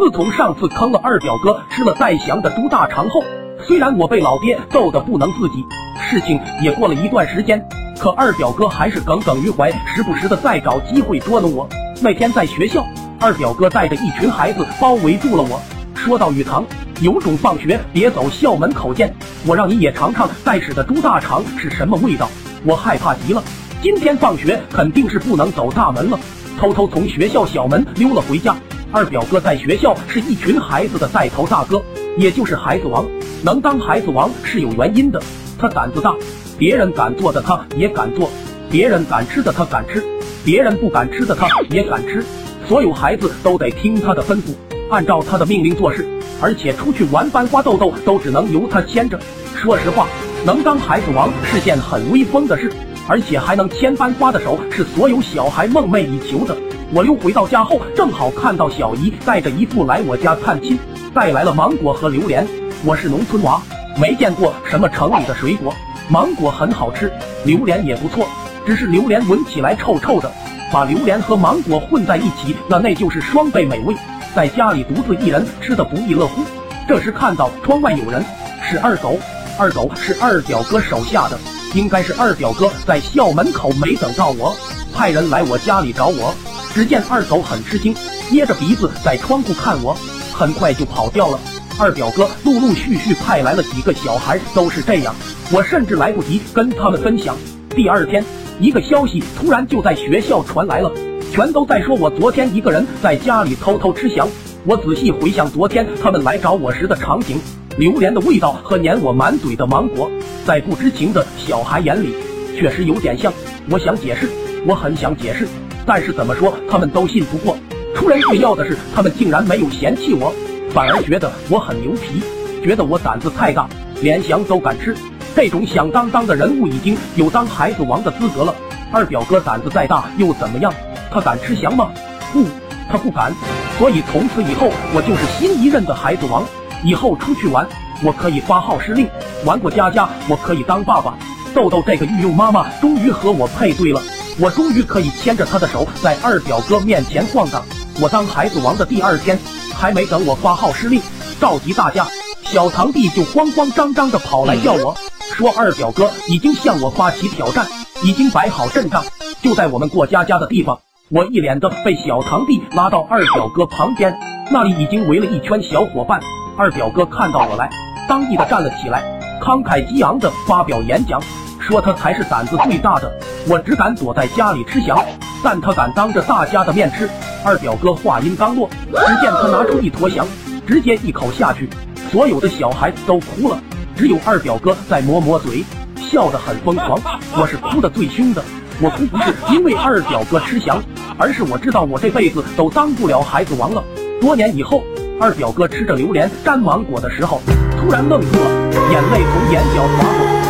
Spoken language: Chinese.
自从上次坑了二表哥吃了带翔的猪大肠后，虽然我被老爹揍得不能自己，事情也过了一段时间，可二表哥还是耿耿于怀，时不时的再找机会捉弄我。那天在学校，二表哥带着一群孩子包围住了我，说到雨堂，有种放学别走校门口见，我让你也尝尝带屎的猪大肠是什么味道。我害怕极了，今天放学肯定是不能走大门了，偷偷从学校小门溜了回家。二表哥在学校是一群孩子的带头大哥，也就是孩子王。能当孩子王是有原因的，他胆子大，别人敢做的他也敢做，别人敢吃的他敢吃。别人不敢吃的，他也敢吃。所有孩子都得听他的吩咐，按照他的命令做事。而且出去玩班花豆豆都只能由他牵着。说实话，能当孩子王是件很威风的事，而且还能牵班花的手是所有小孩梦寐以求的。我又回到家后，正好看到小姨带着姨父来我家探亲，带来了芒果和榴莲。我是农村娃，没见过什么城里的水果。芒果很好吃，榴莲也不错。只是榴莲闻起来臭臭的，把榴莲和芒果混在一起，那那就是双倍美味。在家里独自一人吃的不亦乐乎。这时看到窗外有人，是二狗。二狗是二表哥手下的，应该是二表哥在校门口没等到我，派人来我家里找我。只见二狗很吃惊，捏着鼻子在窗户看我，很快就跑掉了。二表哥陆陆续续派来了几个小孩，都是这样，我甚至来不及跟他们分享。第二天。一个消息突然就在学校传来了，全都在说我昨天一个人在家里偷偷吃翔。我仔细回想昨天他们来找我时的场景，榴莲的味道和粘我满嘴的芒果，在不知情的小孩眼里确实有点像。我想解释，我很想解释，但是怎么说他们都信不过。出人意料的是，他们竟然没有嫌弃我，反而觉得我很牛皮，觉得我胆子太大，连翔都敢吃。这种响当当的人物已经有当孩子王的资格了。二表哥胆子再大又怎么样？他敢吃翔吗？不，他不敢。所以从此以后，我就是新一任的孩子王。以后出去玩，我可以发号施令；玩过家家，我可以当爸爸。豆豆这个御用妈妈终于和我配对了，我终于可以牵着他的手在二表哥面前晃荡。我当孩子王的第二天，还没等我发号施令，召集大家，小堂弟就慌慌张张的跑来叫我。说二表哥已经向我发起挑战，已经摆好阵仗，就在我们过家家的地方。我一脸的被小堂弟拉到二表哥旁边，那里已经围了一圈小伙伴。二表哥看到我来，当意的站了起来，慷慨激昂的发表演讲，说他才是胆子最大的。我只敢躲在家里吃翔，但他敢当着大家的面吃。二表哥话音刚落，只见他拿出一坨翔，直接一口下去，所有的小孩都哭了。只有二表哥在抹抹嘴，笑得很疯狂。我是哭得最凶的。我哭不是因为二表哥吃翔，而是我知道我这辈子都当不了孩子王了。多年以后，二表哥吃着榴莲沾芒果的时候，突然愣住了，眼泪从眼角滑落。